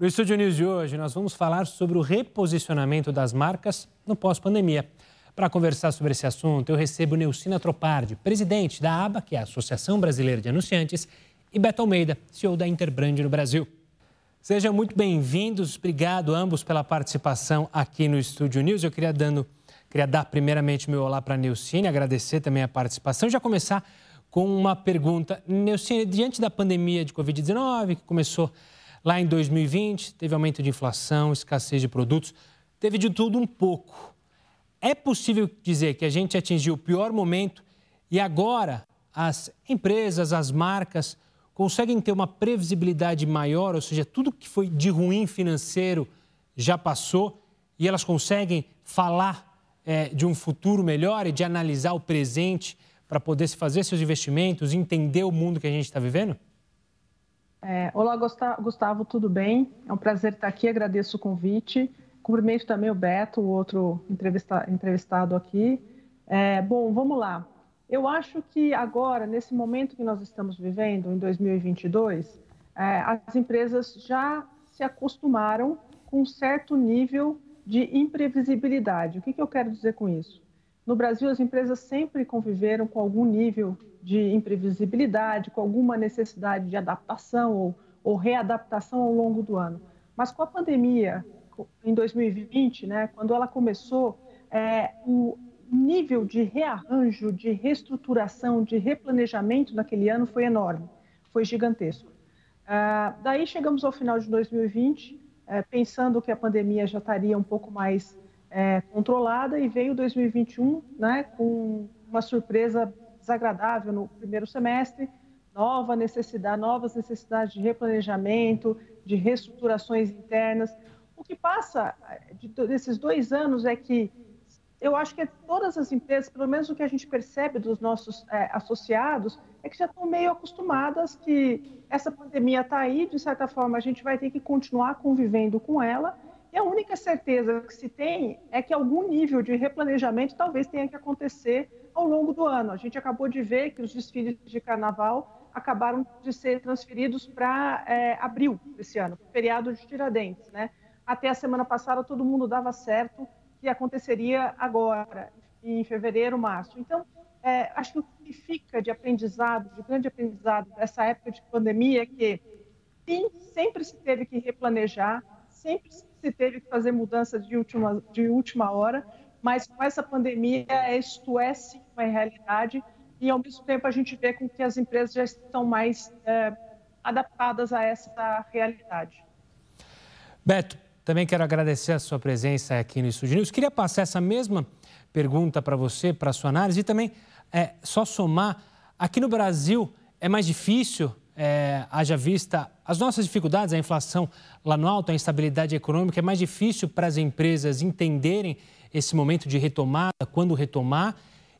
No Estúdio News de hoje, nós vamos falar sobre o reposicionamento das marcas no pós-pandemia. Para conversar sobre esse assunto, eu recebo Neucina Tropardi, presidente da ABA, que é a Associação Brasileira de Anunciantes, e Beto Almeida, CEO da Interbrand no Brasil. Sejam muito bem-vindos, obrigado ambos pela participação aqui no Estúdio News. Eu queria, dando, queria dar primeiramente meu olá para a Neucine, agradecer também a participação e já começar com uma pergunta. Neucine, diante da pandemia de Covid-19, que começou Lá em 2020, teve aumento de inflação, escassez de produtos, teve de tudo um pouco. É possível dizer que a gente atingiu o pior momento e agora as empresas, as marcas conseguem ter uma previsibilidade maior, ou seja, tudo que foi de ruim financeiro já passou e elas conseguem falar é, de um futuro melhor e de analisar o presente para poder se fazer seus investimentos, entender o mundo que a gente está vivendo? É, olá, Gustavo, tudo bem? É um prazer estar aqui, agradeço o convite. Cumprimento também o Beto, o outro entrevista, entrevistado aqui. É, bom, vamos lá. Eu acho que agora, nesse momento que nós estamos vivendo, em 2022, é, as empresas já se acostumaram com um certo nível de imprevisibilidade. O que, que eu quero dizer com isso? No Brasil, as empresas sempre conviveram com algum nível de imprevisibilidade, com alguma necessidade de adaptação ou, ou readaptação ao longo do ano. Mas com a pandemia, em 2020, né, quando ela começou, é, o nível de rearranjo, de reestruturação, de replanejamento naquele ano foi enorme, foi gigantesco. Ah, daí chegamos ao final de 2020, é, pensando que a pandemia já estaria um pouco mais é, controlada, e veio 2021 né, com uma surpresa desagradável no primeiro semestre, nova necessidade, novas necessidades de replanejamento, de reestruturações internas. O que passa eh, de, desses dois anos é que eu acho que todas as empresas, pelo menos o que a gente percebe dos nossos é, associados, é que já estão meio acostumadas que essa pandemia está aí, de certa forma a gente vai ter que continuar convivendo com ela, e a única certeza que se tem é que algum nível de replanejamento talvez tenha que acontecer ao longo do ano. A gente acabou de ver que os desfiles de carnaval acabaram de ser transferidos para é, abril desse ano, feriado de Tiradentes. Né? Até a semana passada, todo mundo dava certo que aconteceria agora, em fevereiro, março. Então, é, acho que o que fica de aprendizado, de grande aprendizado dessa época de pandemia é que sim, sempre se teve que replanejar, sempre se teve que fazer mudanças de última, de última hora, mas com essa pandemia, isto é sim uma realidade e, ao mesmo tempo, a gente vê com que as empresas já estão mais é, adaptadas a essa realidade. Beto, também quero agradecer a sua presença aqui no Estúdio News. Queria passar essa mesma pergunta para você, para a sua análise, e também é, só somar. Aqui no Brasil, é mais difícil, é, haja vista as nossas dificuldades, a inflação lá no alto, a instabilidade econômica, é mais difícil para as empresas entenderem esse momento de retomada, quando retomar.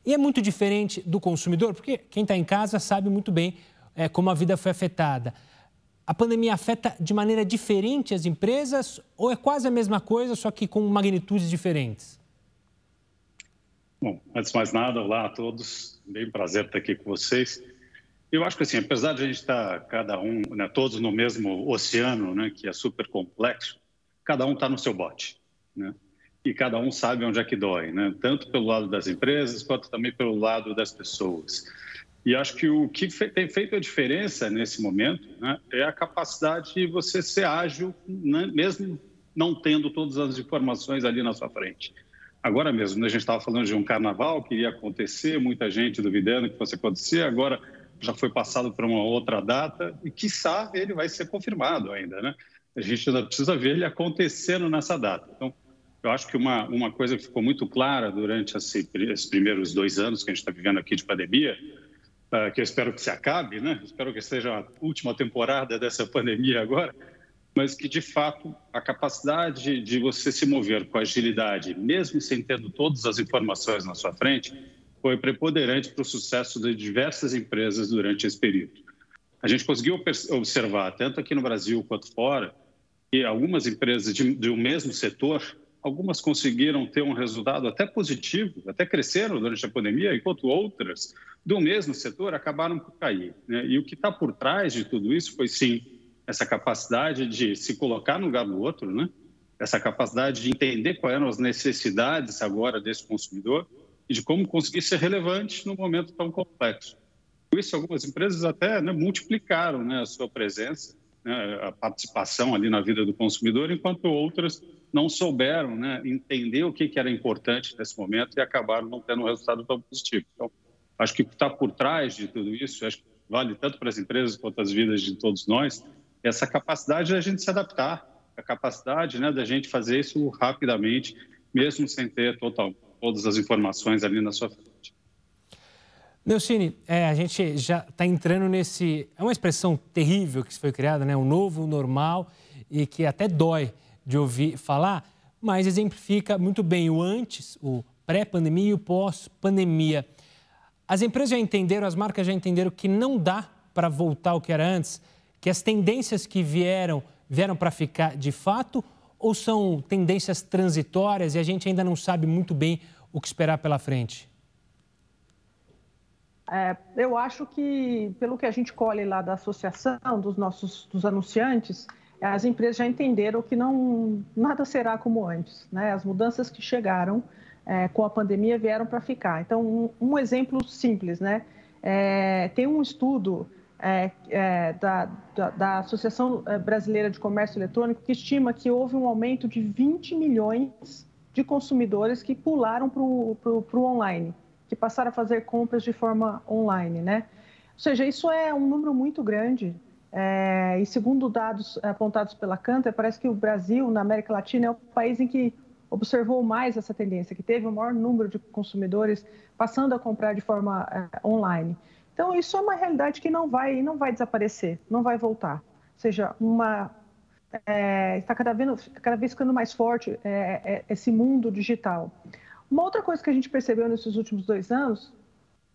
E é muito diferente do consumidor, porque quem está em casa sabe muito bem é, como a vida foi afetada. A pandemia afeta de maneira diferente as empresas ou é quase a mesma coisa, só que com magnitudes diferentes? Bom, antes de mais nada, olá a todos. Bem prazer estar aqui com vocês. Eu acho que assim, apesar de a gente estar cada um, né, todos no mesmo oceano, né, que é super complexo, cada um está no seu bote, né? e cada um sabe onde é que dói, né? tanto pelo lado das empresas quanto também pelo lado das pessoas. E acho que o que tem feito a diferença nesse momento né, é a capacidade de você ser ágil, né, mesmo não tendo todas as informações ali na sua frente. Agora mesmo, né, a gente estava falando de um carnaval que iria acontecer, muita gente duvidando que fosse acontecer, agora já foi passado para uma outra data e, quiçá, ele vai ser confirmado ainda. Né? A gente ainda precisa ver ele acontecendo nessa data. Então, eu acho que uma, uma coisa que ficou muito clara durante esse, esses primeiros dois anos que a gente está vivendo aqui de pandemia, uh, que eu espero que se acabe, né? espero que seja a última temporada dessa pandemia agora, mas que, de fato, a capacidade de você se mover com agilidade, mesmo sem tendo todas as informações na sua frente, foi preponderante para o sucesso de diversas empresas durante esse período. A gente conseguiu observar, tanto aqui no Brasil quanto fora, que algumas empresas de, de um mesmo setor algumas conseguiram ter um resultado até positivo, até cresceram durante a pandemia, enquanto outras do mesmo setor acabaram por cair. Né? E o que está por trás de tudo isso foi sim essa capacidade de se colocar no lugar do outro, né? essa capacidade de entender quais eram as necessidades agora desse consumidor e de como conseguir ser relevante num momento tão complexo. Por isso, algumas empresas até né, multiplicaram né, a sua presença, né, a participação ali na vida do consumidor, enquanto outras não souberam né, entender o que, que era importante nesse momento e acabaram não tendo um resultado tão positivo. Então, acho que está por trás de tudo isso, acho que vale tanto para as empresas quanto as vidas de todos nós, essa capacidade da gente se adaptar, a capacidade né, da gente fazer isso rapidamente, mesmo sem ter total, todas as informações ali na sua frente. Neucine, é, a gente já está entrando nesse. É uma expressão terrível que foi criada, né? O novo normal e que até dói de ouvir falar, mas exemplifica muito bem o antes, o pré-pandemia e o pós-pandemia. As empresas já entenderam, as marcas já entenderam que não dá para voltar ao que era antes, que as tendências que vieram vieram para ficar de fato ou são tendências transitórias e a gente ainda não sabe muito bem o que esperar pela frente? É, eu acho que, pelo que a gente colhe lá da associação dos nossos dos anunciantes, as empresas já entenderam que não nada será como antes. Né? As mudanças que chegaram é, com a pandemia vieram para ficar. Então, um, um, exemplo simples, né? É, tem um estudo é, é, da, da, da, Associação é, Brasileira de Comércio Eletrônico que estima que houve um aumento de 20 milhões de consumidores que pularam para o online, que passaram a fazer compras de forma online, né? Ou seja, isso é um número muito grande. É, e segundo dados apontados pela Cantor, parece que o Brasil, na América Latina, é o país em que observou mais essa tendência, que teve o maior número de consumidores passando a comprar de forma é, online. Então, isso é uma realidade que não vai, não vai desaparecer, não vai voltar. Ou seja, uma, é, está cada vez, cada vez ficando mais forte é, é, esse mundo digital. Uma outra coisa que a gente percebeu nesses últimos dois anos,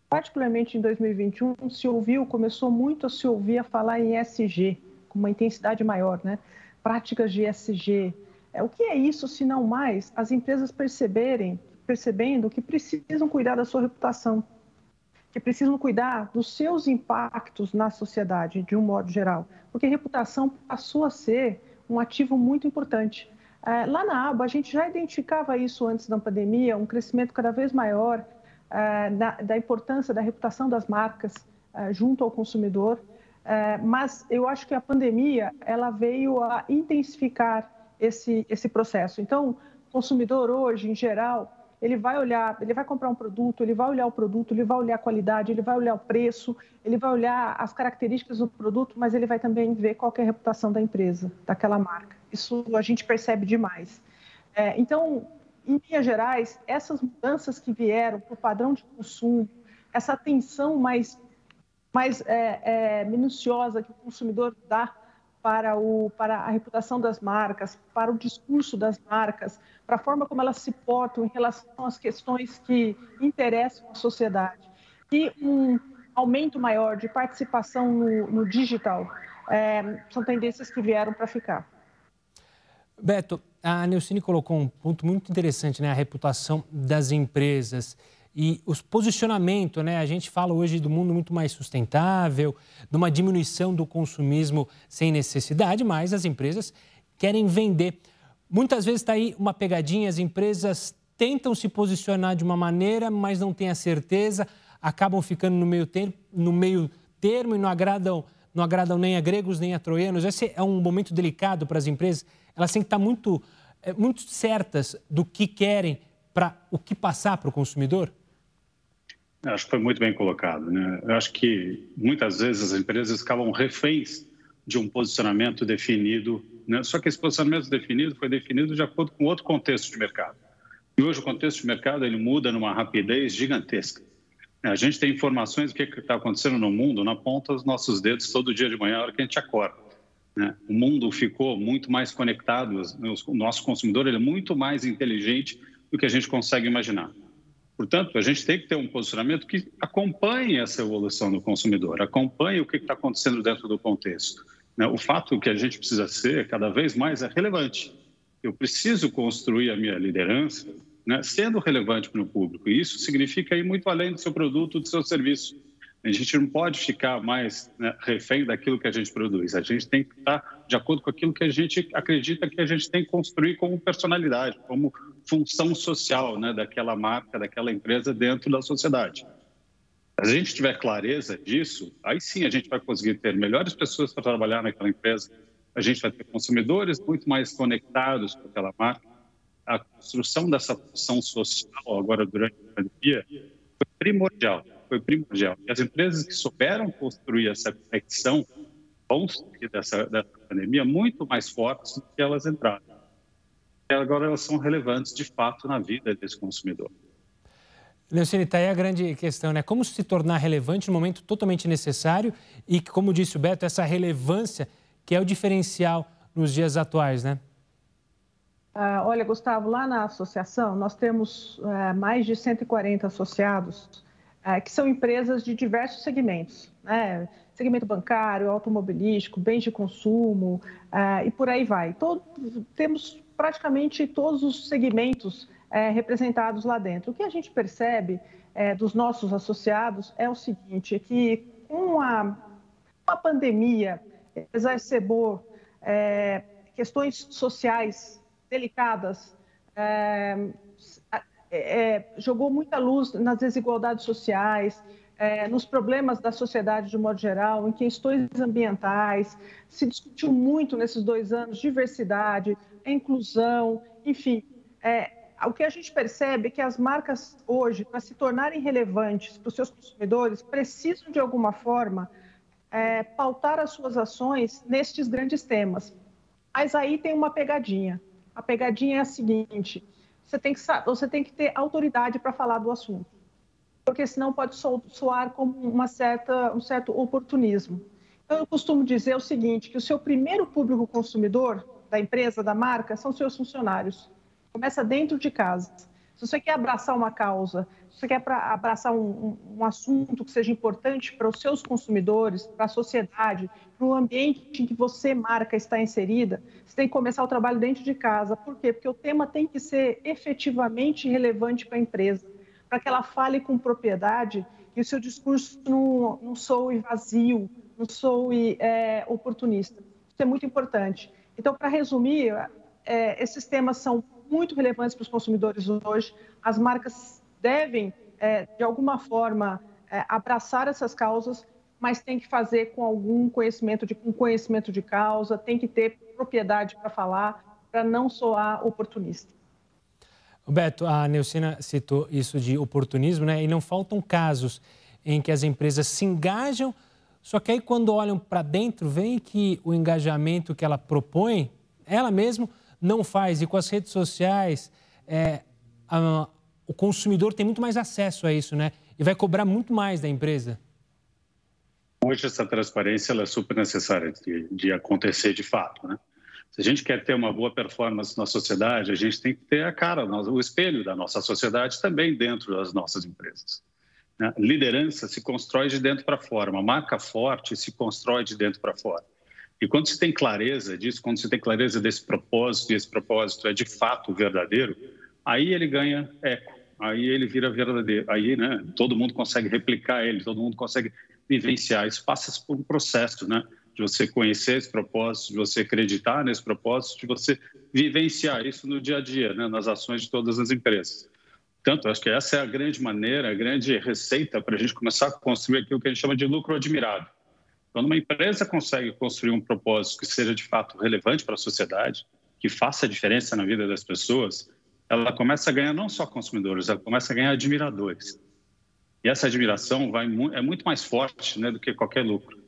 particularmente em 2021, se ouviu, começou muito a se ouvir a falar em ESG, com uma intensidade maior, né? Práticas de ESG. É, o que é isso, se não mais as empresas perceberem, percebendo que precisam cuidar da sua reputação, que precisam cuidar dos seus impactos na sociedade, de um modo geral, porque reputação passou a ser um ativo muito importante. É, lá na aba, a gente já identificava isso antes da pandemia, um crescimento cada vez maior é, da importância da reputação das marcas é, junto ao consumidor, mas eu acho que a pandemia ela veio a intensificar esse, esse processo. Então, o consumidor hoje, em geral, ele vai olhar, ele vai comprar um produto, ele vai olhar o produto, ele vai olhar a qualidade, ele vai olhar o preço, ele vai olhar as características do produto, mas ele vai também ver qual é a reputação da empresa, daquela marca. Isso a gente percebe demais. É, então, em linhas gerais, essas mudanças que vieram para o padrão de consumo, essa atenção mais, mais é, é, minuciosa que o consumidor dá para, o, para a reputação das marcas, para o discurso das marcas, para a forma como elas se portam em relação às questões que interessam a sociedade. E um aumento maior de participação no, no digital é, são tendências que vieram para ficar. Beto, a Neucine colocou um ponto muito interessante, né? A reputação das empresas e os posicionamento, né? A gente fala hoje do mundo muito mais sustentável, de uma diminuição do consumismo sem necessidade, mas as empresas querem vender. Muitas vezes está aí uma pegadinha, as empresas tentam se posicionar de uma maneira, mas não têm a certeza, acabam ficando no meio termo, no meio termo e não agradam, não agradam nem a gregos nem a troianos. Esse é um momento delicado para as empresas. Elas têm que estar muito, eh, muito certas do que querem para o que passar para o consumidor. Acho que foi muito bem colocado. Né? Eu acho que muitas vezes as empresas acabam reféns de um posicionamento definido, né? só que esse posicionamento definido foi definido de acordo com outro contexto de mercado. E hoje o contexto de mercado ele muda numa rapidez gigantesca. A gente tem informações do que está acontecendo no mundo na ponta dos nossos dedos todo dia de manhã, na hora que a gente acorda. Né? O mundo ficou muito mais conectado, o nosso consumidor ele é muito mais inteligente do que a gente consegue imaginar. Portanto, a gente tem que ter um posicionamento que acompanhe essa evolução do consumidor, acompanhe o que está acontecendo dentro do contexto. Né? O fato que a gente precisa ser cada vez mais é relevante. Eu preciso construir a minha liderança né, sendo relevante para o público. E isso significa ir muito além do seu produto, do seu serviço. A gente não pode ficar mais né, refém daquilo que a gente produz. A gente tem que estar de acordo com aquilo que a gente acredita que a gente tem que construir como personalidade, como função social né, daquela marca, daquela empresa dentro da sociedade. Se a gente tiver clareza disso, aí sim a gente vai conseguir ter melhores pessoas para trabalhar naquela empresa, a gente vai ter consumidores muito mais conectados com aquela marca. A construção dessa função social agora durante a pandemia foi primordial foi primordial. E as empresas que souberam construir essa conexão vão sair dessa, dessa pandemia muito mais fortes do que elas entraram. Agora elas são relevantes de fato na vida desse consumidor. Leocine, está aí a grande questão, né? Como se tornar relevante no momento totalmente necessário e, como disse o Beto, essa relevância que é o diferencial nos dias atuais, né? Ah, olha, Gustavo, lá na associação nós temos é, mais de 140 associados é, que são empresas de diversos segmentos, né? segmento bancário, automobilístico, bens de consumo é, e por aí vai. Todo, temos praticamente todos os segmentos é, representados lá dentro. O que a gente percebe é, dos nossos associados é o seguinte, é que com a, a pandemia exacerbou é, questões sociais delicadas, é, é, jogou muita luz nas desigualdades sociais, é, nos problemas da sociedade de modo geral, em questões ambientais. Se discutiu muito nesses dois anos diversidade, inclusão, enfim. É, o que a gente percebe é que as marcas hoje, para se tornarem relevantes para os seus consumidores, precisam de alguma forma é, pautar as suas ações nestes grandes temas. Mas aí tem uma pegadinha. A pegadinha é a seguinte: você tem que, você tem que ter autoridade para falar do assunto, porque senão pode soar como uma certa, um certo oportunismo. Então, eu costumo dizer o seguinte, que o seu primeiro público consumidor da empresa, da marca, são seus funcionários. Começa dentro de casa. Se você quer abraçar uma causa, se você quer abraçar um, um, um assunto que seja importante para os seus consumidores, para a sociedade, para o ambiente em que você, marca, está inserida, você tem que começar o trabalho dentro de casa. Por quê? Porque o tema tem que ser efetivamente relevante para a empresa, para que ela fale com propriedade e o seu discurso não, não soe vazio, não soe é, oportunista. Isso é muito importante. Então, para resumir, é, esses temas são muito relevantes para os consumidores hoje. As marcas devem, é, de alguma forma, é, abraçar essas causas, mas tem que fazer com algum conhecimento de, um conhecimento de causa, tem que ter propriedade para falar, para não soar oportunista. Roberto, a Neucina citou isso de oportunismo, né? E não faltam casos em que as empresas se engajam, só que aí quando olham para dentro, veem que o engajamento que ela propõe, ela mesma não faz. E com as redes sociais, é, a, o consumidor tem muito mais acesso a isso, né? E vai cobrar muito mais da empresa. Hoje essa transparência é super necessária de, de acontecer de fato, né? Se a gente quer ter uma boa performance na sociedade, a gente tem que ter a cara, o espelho da nossa sociedade também dentro das nossas empresas. Né? Liderança se constrói de dentro para fora, uma marca forte se constrói de dentro para fora. E quando se tem clareza disso, quando se tem clareza desse propósito, e esse propósito é de fato verdadeiro, aí ele ganha eco, aí ele vira verdadeiro, aí né, todo mundo consegue replicar ele, todo mundo consegue vivenciar. Isso passa por um processo, né? De você conhecer esse propósito, de você acreditar nesse propósito, de você vivenciar isso no dia a dia, né, nas ações de todas as empresas. Portanto, acho que essa é a grande maneira, a grande receita para a gente começar a construir aquilo que a gente chama de lucro admirado quando uma empresa consegue construir um propósito que seja de fato relevante para a sociedade, que faça diferença na vida das pessoas, ela começa a ganhar não só consumidores, ela começa a ganhar admiradores. E essa admiração vai, é muito mais forte né, do que qualquer lucro.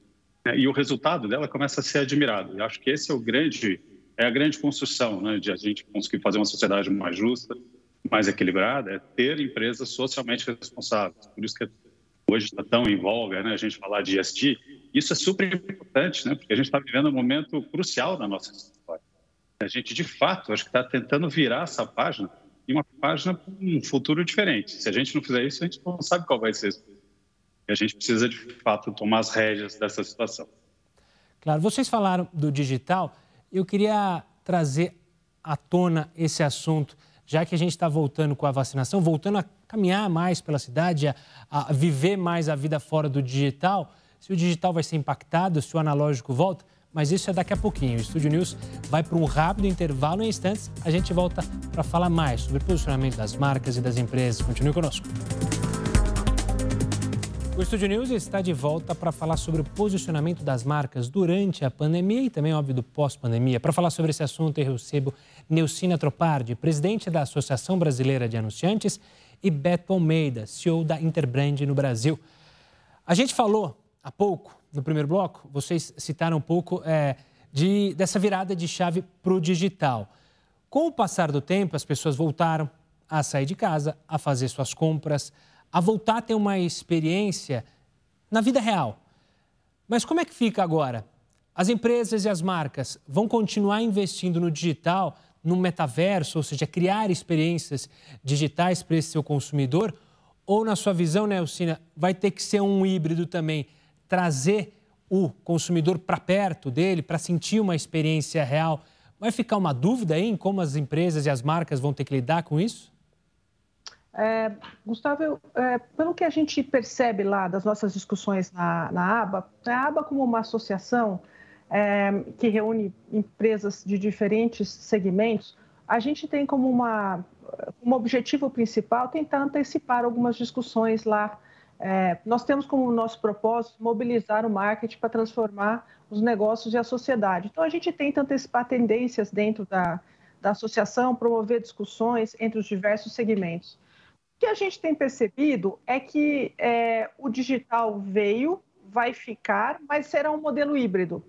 E o resultado dela começa a ser admirado. Eu acho que esse é o grande, é a grande construção né, de a gente conseguir fazer uma sociedade mais justa, mais equilibrada, é ter empresas socialmente responsáveis. Por isso que hoje está tão em voga né, a gente falar de ESG, isso é super importante, né? Porque a gente está vivendo um momento crucial da nossa história. A gente, de fato, acho que está tentando virar essa página em uma página com um futuro diferente. Se a gente não fizer isso, a gente não sabe qual vai ser. E a gente precisa, de fato, tomar as rédeas dessa situação. Claro, vocês falaram do digital. Eu queria trazer à tona esse assunto, já que a gente está voltando com a vacinação, voltando a caminhar mais pela cidade, a, a viver mais a vida fora do digital, se o digital vai ser impactado, se o analógico volta, mas isso é daqui a pouquinho. O Estúdio News vai para um rápido intervalo em instantes. A gente volta para falar mais sobre o posicionamento das marcas e das empresas. Continue conosco. O Estúdio News está de volta para falar sobre o posicionamento das marcas durante a pandemia e também, óbvio, do pós-pandemia. Para falar sobre esse assunto, eu recebo Neucina Tropardi, presidente da Associação Brasileira de Anunciantes, e Beto Almeida, CEO da Interbrand no Brasil. A gente falou há pouco, no primeiro bloco, vocês citaram um pouco é, de, dessa virada de chave para o digital. Com o passar do tempo, as pessoas voltaram a sair de casa, a fazer suas compras, a voltar a ter uma experiência na vida real. Mas como é que fica agora? As empresas e as marcas vão continuar investindo no digital, no metaverso, ou seja, criar experiências digitais para esse seu consumidor? Ou, na sua visão, né, vai ter que ser um híbrido também, trazer o consumidor para perto dele, para sentir uma experiência real? Vai ficar uma dúvida aí em como as empresas e as marcas vão ter que lidar com isso? É, Gustavo, eu, é, pelo que a gente percebe lá das nossas discussões na, na ABA, a ABA como uma associação é, que reúne empresas de diferentes segmentos, a gente tem como uma, um objetivo principal tentar antecipar algumas discussões lá. É, nós temos como nosso propósito mobilizar o marketing para transformar os negócios e a sociedade. Então, a gente tenta antecipar tendências dentro da, da associação, promover discussões entre os diversos segmentos. O que a gente tem percebido é que é, o digital veio, vai ficar, mas será um modelo híbrido.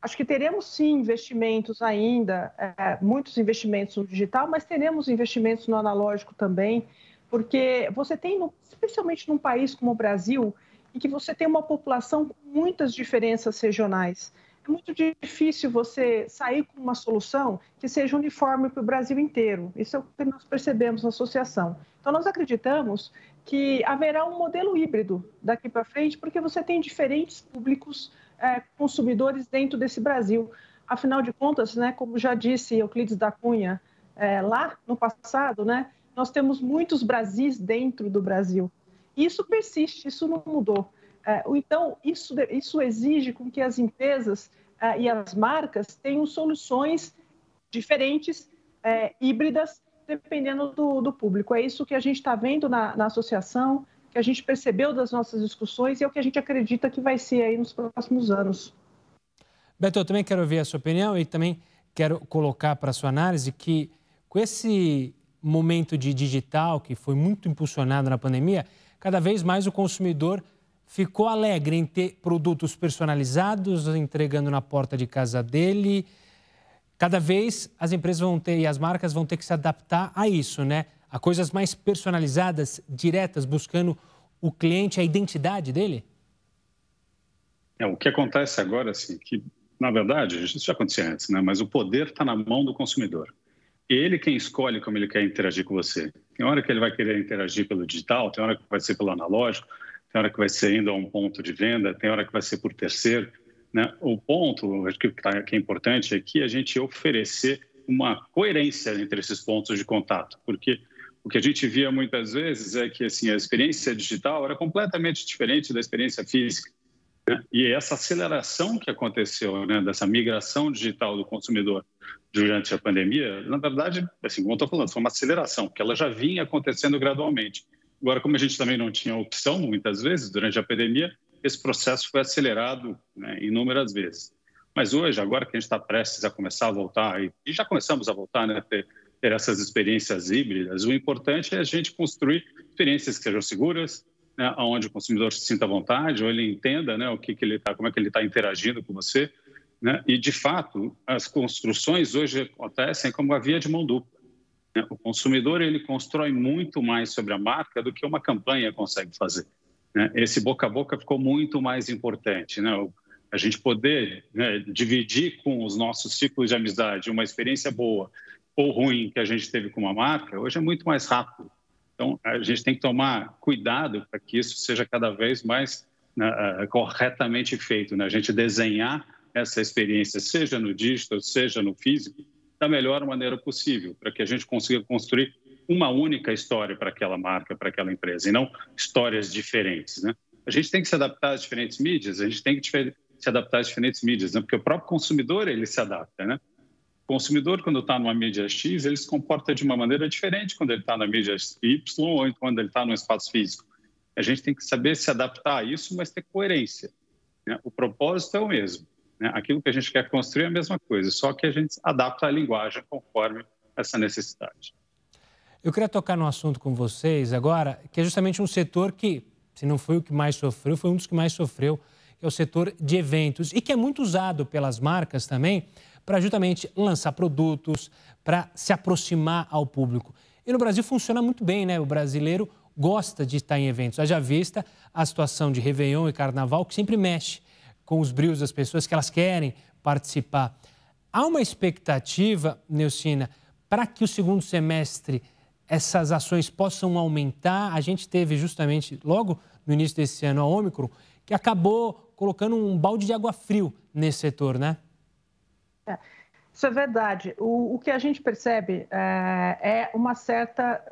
Acho que teremos sim investimentos ainda, é, muitos investimentos no digital, mas teremos investimentos no analógico também, porque você tem, especialmente num país como o Brasil, em que você tem uma população com muitas diferenças regionais é muito difícil você sair com uma solução que seja uniforme para o Brasil inteiro. Isso é o que nós percebemos na associação. Então, nós acreditamos que haverá um modelo híbrido daqui para frente, porque você tem diferentes públicos é, consumidores dentro desse Brasil. Afinal de contas, né, como já disse Euclides da Cunha é, lá no passado, né, nós temos muitos Brasis dentro do Brasil. Isso persiste, isso não mudou. É, então, isso, isso exige com que as empresas é, e as marcas tenham soluções diferentes, é, híbridas, dependendo do, do, público. É isso que a gente está vendo na, na, associação, que a gente percebeu das nossas discussões e é o que a gente acredita que vai ser aí nos próximos anos. Beto, eu também quero ouvir a sua opinião e também quero colocar para a sua análise que com esse momento de digital que foi muito impulsionado na pandemia, cada vez mais o consumidor ficou alegre em ter produtos personalizados entregando na porta de casa dele. Cada vez as empresas vão ter e as marcas vão ter que se adaptar a isso, né? A coisas mais personalizadas, diretas, buscando o cliente, a identidade dele? É, o que acontece agora, assim, que na verdade, isso já acontecia antes, né? Mas o poder está na mão do consumidor. Ele quem escolhe como ele quer interagir com você. Tem hora que ele vai querer interagir pelo digital, tem hora que vai ser pelo analógico, tem hora que vai ser indo a um ponto de venda, tem hora que vai ser por terceiro. Né? O ponto acho que, tá, que é importante é que a gente oferecer uma coerência entre esses pontos de contato, porque o que a gente via muitas vezes é que assim a experiência digital era completamente diferente da experiência física. Né? E essa aceleração que aconteceu, né, dessa migração digital do consumidor durante a pandemia, na verdade, assim, como eu estou falando, foi uma aceleração, que ela já vinha acontecendo gradualmente. Agora, como a gente também não tinha opção, muitas vezes, durante a pandemia, esse processo foi acelerado né, inúmeras vezes. Mas hoje, agora que a gente está prestes a começar a voltar, e já começamos a voltar, né, ter, ter essas experiências híbridas, o importante é a gente construir experiências que sejam seguras, né, onde o consumidor se sinta à vontade, ou ele entenda né, o que, que ele tá, como é que ele está interagindo com você. Né? E, de fato, as construções hoje acontecem como a via de mão dupla. Né? O consumidor ele constrói muito mais sobre a marca do que uma campanha consegue fazer. Né? Esse boca a boca ficou muito mais importante. Né? A gente poder né, dividir com os nossos ciclos de amizade uma experiência boa ou ruim que a gente teve com uma marca, hoje é muito mais rápido. Então, a gente tem que tomar cuidado para que isso seja cada vez mais né, corretamente feito. Né? A gente desenhar essa experiência, seja no digital, seja no físico, da melhor maneira possível, para que a gente consiga construir uma única história para aquela marca, para aquela empresa, e não histórias diferentes. Né? A gente tem que se adaptar às diferentes mídias, a gente tem que se adaptar às diferentes mídias, né? porque o próprio consumidor ele se adapta. Né? O consumidor, quando está numa mídia X, ele se comporta de uma maneira diferente quando ele está na mídia Y ou quando ele está no espaço físico. A gente tem que saber se adaptar a isso, mas ter coerência. Né? O propósito é o mesmo. Né? Aquilo que a gente quer construir é a mesma coisa, só que a gente adapta a linguagem conforme essa necessidade. Eu queria tocar num assunto com vocês agora, que é justamente um setor que, se não foi o que mais sofreu, foi um dos que mais sofreu, que é o setor de eventos, e que é muito usado pelas marcas também para justamente lançar produtos, para se aproximar ao público. E no Brasil funciona muito bem, né? O brasileiro gosta de estar em eventos. Haja vista a situação de Réveillon e Carnaval, que sempre mexe com os brios das pessoas, que elas querem participar. Há uma expectativa, Neucina, para que o segundo semestre essas ações possam aumentar. A gente teve justamente, logo no início desse ano, a Ômicron, que acabou colocando um balde de água frio nesse setor, né? É, isso é verdade. O, o que a gente percebe é, é uma certa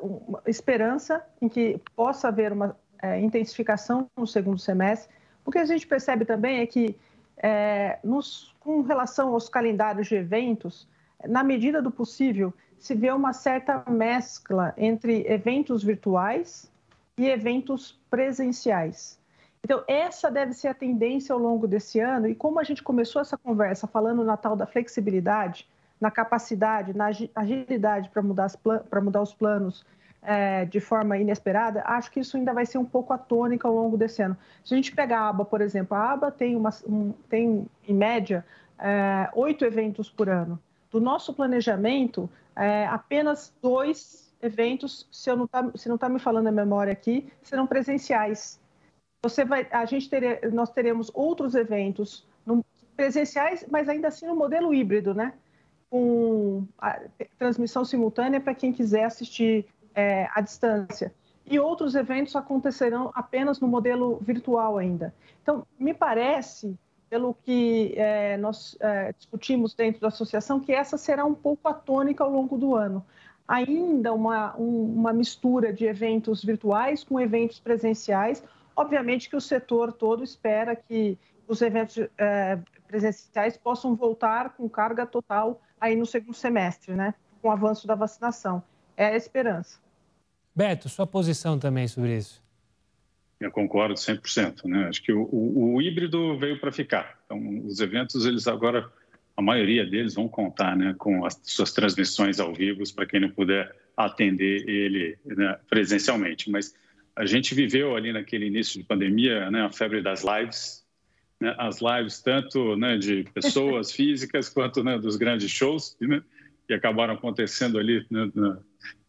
esperança em que possa haver uma é, intensificação no segundo semestre. O que a gente percebe também é que, é, nos, com relação aos calendários de eventos, na medida do possível, se vê uma certa mescla entre eventos virtuais e eventos presenciais. Então, essa deve ser a tendência ao longo desse ano. E como a gente começou essa conversa falando na tal da flexibilidade, na capacidade, na agilidade para mudar, os planos é, de forma inesperada, acho que isso ainda vai ser um pouco a tônica ao longo desse ano. Se a gente pegar a aba, por exemplo, a aba tem, uma, um, tem em média, é, oito eventos por ano. Do nosso planejamento, é, apenas dois eventos, se, eu não tá, se não está me falando a memória aqui, serão presenciais. Você vai, a gente tere, nós teremos outros eventos no, presenciais, mas ainda assim no modelo híbrido, né? Com transmissão simultânea para quem quiser assistir é, à distância. E outros eventos acontecerão apenas no modelo virtual ainda. Então, me parece pelo que é, nós é, discutimos dentro da associação, que essa será um pouco a tônica ao longo do ano. Ainda uma, um, uma mistura de eventos virtuais com eventos presenciais. Obviamente que o setor todo espera que os eventos é, presenciais possam voltar com carga total aí no segundo semestre, né? com o avanço da vacinação. É a esperança. Beto, sua posição também sobre isso. Eu concordo 100%. Né? Acho que o, o, o híbrido veio para ficar. Então, os eventos, eles agora, a maioria deles vão contar né, com as suas transmissões ao vivo, para quem não puder atender ele né, presencialmente. Mas a gente viveu ali naquele início de pandemia né, a febre das lives, né, as lives tanto né, de pessoas físicas quanto né, dos grandes shows né, que acabaram acontecendo ali né,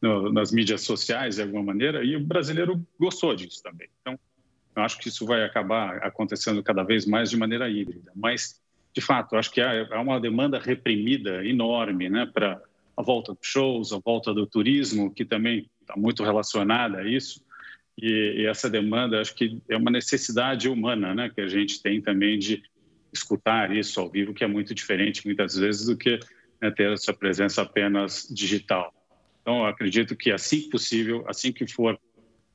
no, nas mídias sociais de alguma maneira, e o brasileiro gostou disso também. Então, eu acho que isso vai acabar acontecendo cada vez mais de maneira híbrida. Mas, de fato, acho que há, uma demanda reprimida enorme né, para a volta dos shows, a volta do turismo, que também está muito relacionada a isso. E, e, essa demanda, acho que é uma necessidade humana né, que a gente tem também de escutar isso ao vivo, que é muito diferente, muitas vezes, do que né, ter essa presença apenas digital. Então, acredito que assim que possível, assim que for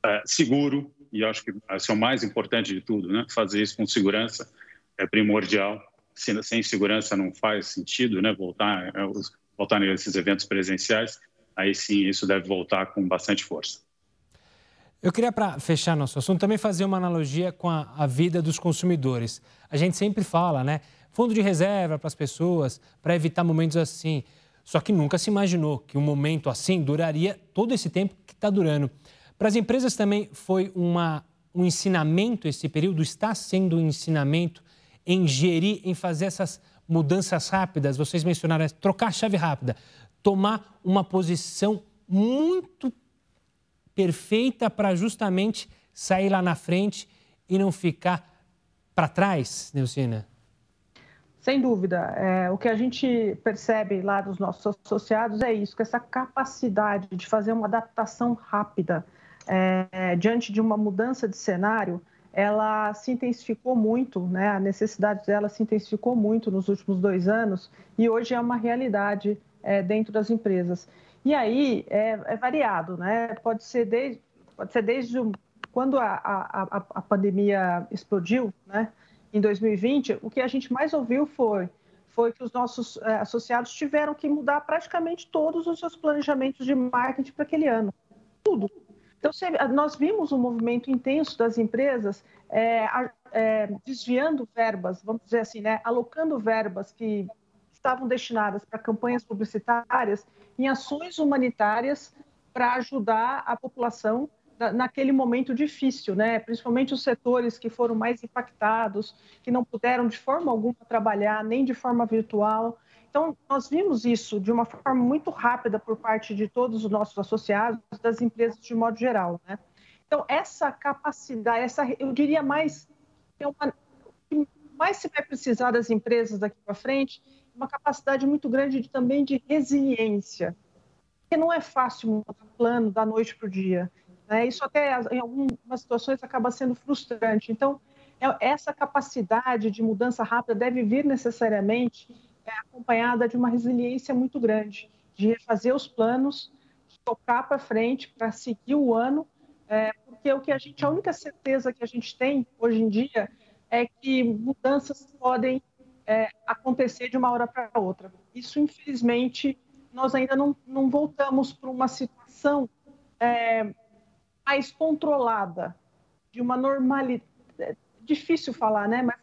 é, seguro, e acho que esse é o mais importante de tudo, né? fazer isso com segurança é primordial. Sem, sem segurança não faz sentido né? voltar, é, voltar nesses eventos presenciais. Aí sim, isso deve voltar com bastante força. Eu queria, para fechar nosso assunto, também fazer uma analogia com a, a vida dos consumidores. A gente sempre fala, né? Fundo de reserva para as pessoas, para evitar momentos assim. Só que nunca se imaginou que um momento assim duraria todo esse tempo que está durando. Para as empresas também foi uma, um ensinamento, esse período está sendo um ensinamento em gerir, em fazer essas mudanças rápidas. Vocês mencionaram trocar a chave rápida, tomar uma posição muito perfeita para justamente sair lá na frente e não ficar para trás, Neucina? Sem dúvida. É, o que a gente percebe lá dos nossos associados é isso, que essa capacidade de fazer uma adaptação rápida é, diante de uma mudança de cenário, ela se intensificou muito, né? a necessidade dela se intensificou muito nos últimos dois anos e hoje é uma realidade é, dentro das empresas. E aí é, é variado, né? Pode ser desde, pode ser desde quando a, a, a pandemia explodiu, né? Em 2020, o que a gente mais ouviu foi foi que os nossos é, associados tiveram que mudar praticamente todos os seus planejamentos de marketing para aquele ano. Tudo. Então, nós vimos um movimento intenso das empresas é, é, desviando verbas, vamos dizer assim, né, alocando verbas que estavam destinadas para campanhas publicitárias em ações humanitárias para ajudar a população naquele momento difícil, né? principalmente os setores que foram mais impactados, que não puderam de forma alguma trabalhar, nem de forma virtual. Então, nós vimos isso de uma forma muito rápida por parte de todos os nossos associados, das empresas de modo geral. Né? Então, essa capacidade, essa, eu diria mais, é uma, mais se vai precisar das empresas daqui para frente, uma capacidade muito grande de, também de resiliência. Porque não é fácil mudar plano da noite para o dia. Né? Isso até em algumas situações acaba sendo frustrante. Então, é, essa capacidade de mudança rápida deve vir necessariamente é, acompanhada de uma resiliência muito grande, de refazer os planos, de tocar para frente para seguir o ano, é, porque o que a gente, a única certeza que a gente tem hoje em dia é que mudanças podem é, acontecer de uma hora para outra. Isso, infelizmente, nós ainda não, não voltamos para uma situação é, mais controlada, de uma normalidade. É difícil falar, né? Mas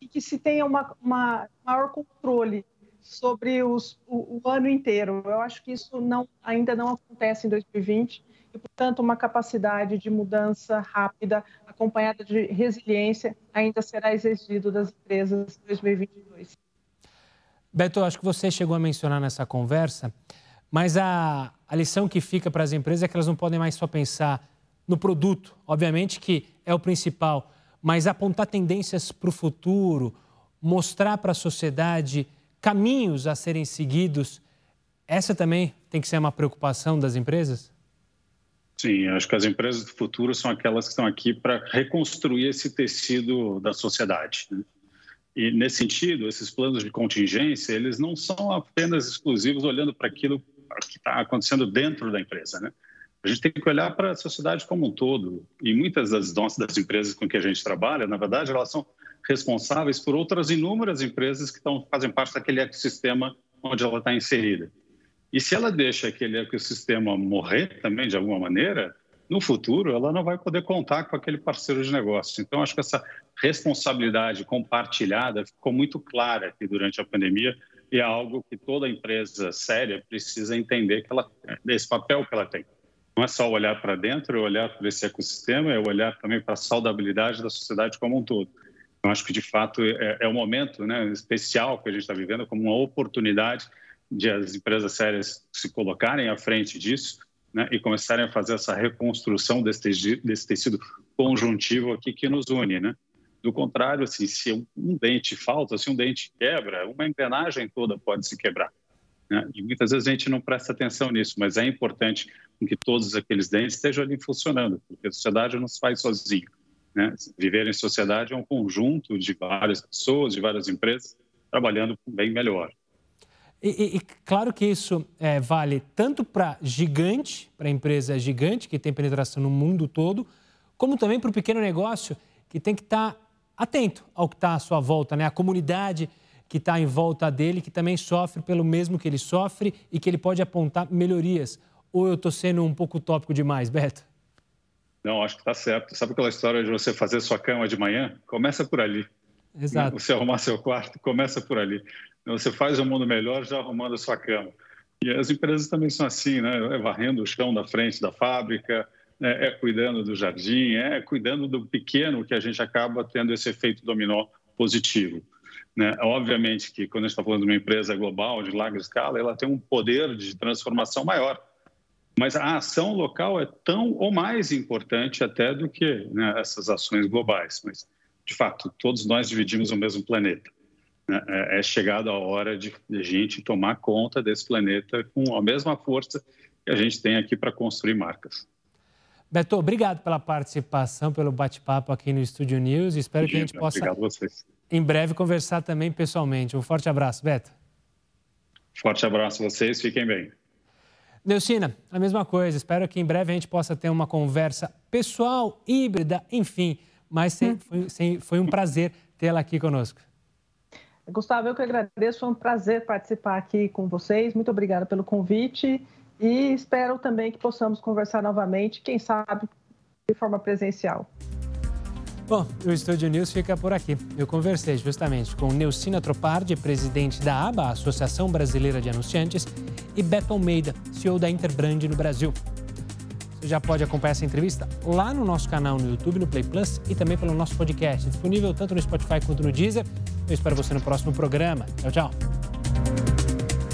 que, que se tenha uma, uma, maior controle sobre os, o, o, ano inteiro. Eu acho que isso não, ainda não acontece em 2020 e, portanto, uma capacidade de mudança rápida, acompanhada de resiliência, ainda será exigido das empresas em 2022. Beto, acho que você chegou a mencionar nessa conversa, mas a, a lição que fica para as empresas é que elas não podem mais só pensar no produto, obviamente que é o principal, mas apontar tendências para o futuro, mostrar para a sociedade caminhos a serem seguidos, essa também tem que ser uma preocupação das empresas? Sim, acho que as empresas do futuro são aquelas que estão aqui para reconstruir esse tecido da sociedade. Né? E nesse sentido, esses planos de contingência, eles não são apenas exclusivos olhando para aquilo que está acontecendo dentro da empresa, né? A gente tem que olhar para a sociedade como um todo. E muitas das das empresas com que a gente trabalha, na verdade, elas são responsáveis por outras inúmeras empresas que estão, fazem parte daquele ecossistema onde ela está inserida. E se ela deixa aquele ecossistema morrer também, de alguma maneira, no futuro ela não vai poder contar com aquele parceiro de negócio. Então, acho que essa responsabilidade compartilhada ficou muito clara aqui durante a pandemia e é algo que toda empresa séria precisa entender que ela, desse papel que ela tem. Não é só olhar para dentro, é olhar para esse ecossistema, é olhar também para a saudabilidade da sociedade como um todo. Eu acho que, de fato, é, é um momento né, especial que a gente está vivendo como uma oportunidade de as empresas sérias se colocarem à frente disso né, e começarem a fazer essa reconstrução desse, desse tecido conjuntivo aqui que nos une, né? Do contrário, assim, se um dente falta, se um dente quebra, uma engrenagem toda pode se quebrar. Né? E muitas vezes a gente não presta atenção nisso, mas é importante que todos aqueles dentes estejam ali funcionando, porque a sociedade não se faz sozinho. Né? Viver em sociedade é um conjunto de várias pessoas, de várias empresas, trabalhando bem melhor. E, e, e claro que isso é, vale tanto para gigante, para empresa gigante, que tem penetração no mundo todo, como também para o pequeno negócio, que tem que estar tá atento ao que está à sua volta, né? a comunidade que está em volta dele, que também sofre pelo mesmo que ele sofre e que ele pode apontar melhorias. Ou eu estou sendo um pouco utópico demais, Beto? Não, acho que está certo. Sabe aquela história de você fazer sua cama de manhã? Começa por ali. Exato. Você arrumar seu quarto, começa por ali. Você faz um mundo melhor já arrumando a sua cama. E as empresas também são assim, né? É varrendo o chão da frente da fábrica, é, é cuidando do jardim, é cuidando do pequeno que a gente acaba tendo esse efeito dominó positivo. Né? Obviamente que quando a gente está falando de uma empresa global, de larga escala, ela tem um poder de transformação maior. Mas a ação local é tão ou mais importante até do que né, essas ações globais. Mas, de fato, todos nós dividimos o mesmo planeta. Né? É, é chegada a hora de a gente tomar conta desse planeta com a mesma força que a gente tem aqui para construir marcas. Beto, obrigado pela participação, pelo bate-papo aqui no Estúdio News. Espero que a gente possa obrigado a vocês em breve conversar também pessoalmente. Um forte abraço, Beto. Forte abraço a vocês, fiquem bem. Neucina, a mesma coisa. Espero que em breve a gente possa ter uma conversa pessoal, híbrida, enfim. Mas foi, foi um prazer tê-la aqui conosco. Gustavo, eu que agradeço. Foi um prazer participar aqui com vocês. Muito obrigada pelo convite. E espero também que possamos conversar novamente, quem sabe de forma presencial. Bom, o Estúdio News fica por aqui. Eu conversei justamente com Neucina Tropardi, presidente da ABA, Associação Brasileira de Anunciantes, e Beto Almeida, CEO da Interbrand no Brasil. Você já pode acompanhar essa entrevista lá no nosso canal no YouTube, no Play Plus e também pelo nosso podcast, disponível tanto no Spotify quanto no Deezer. Eu espero você no próximo programa. Tchau, tchau.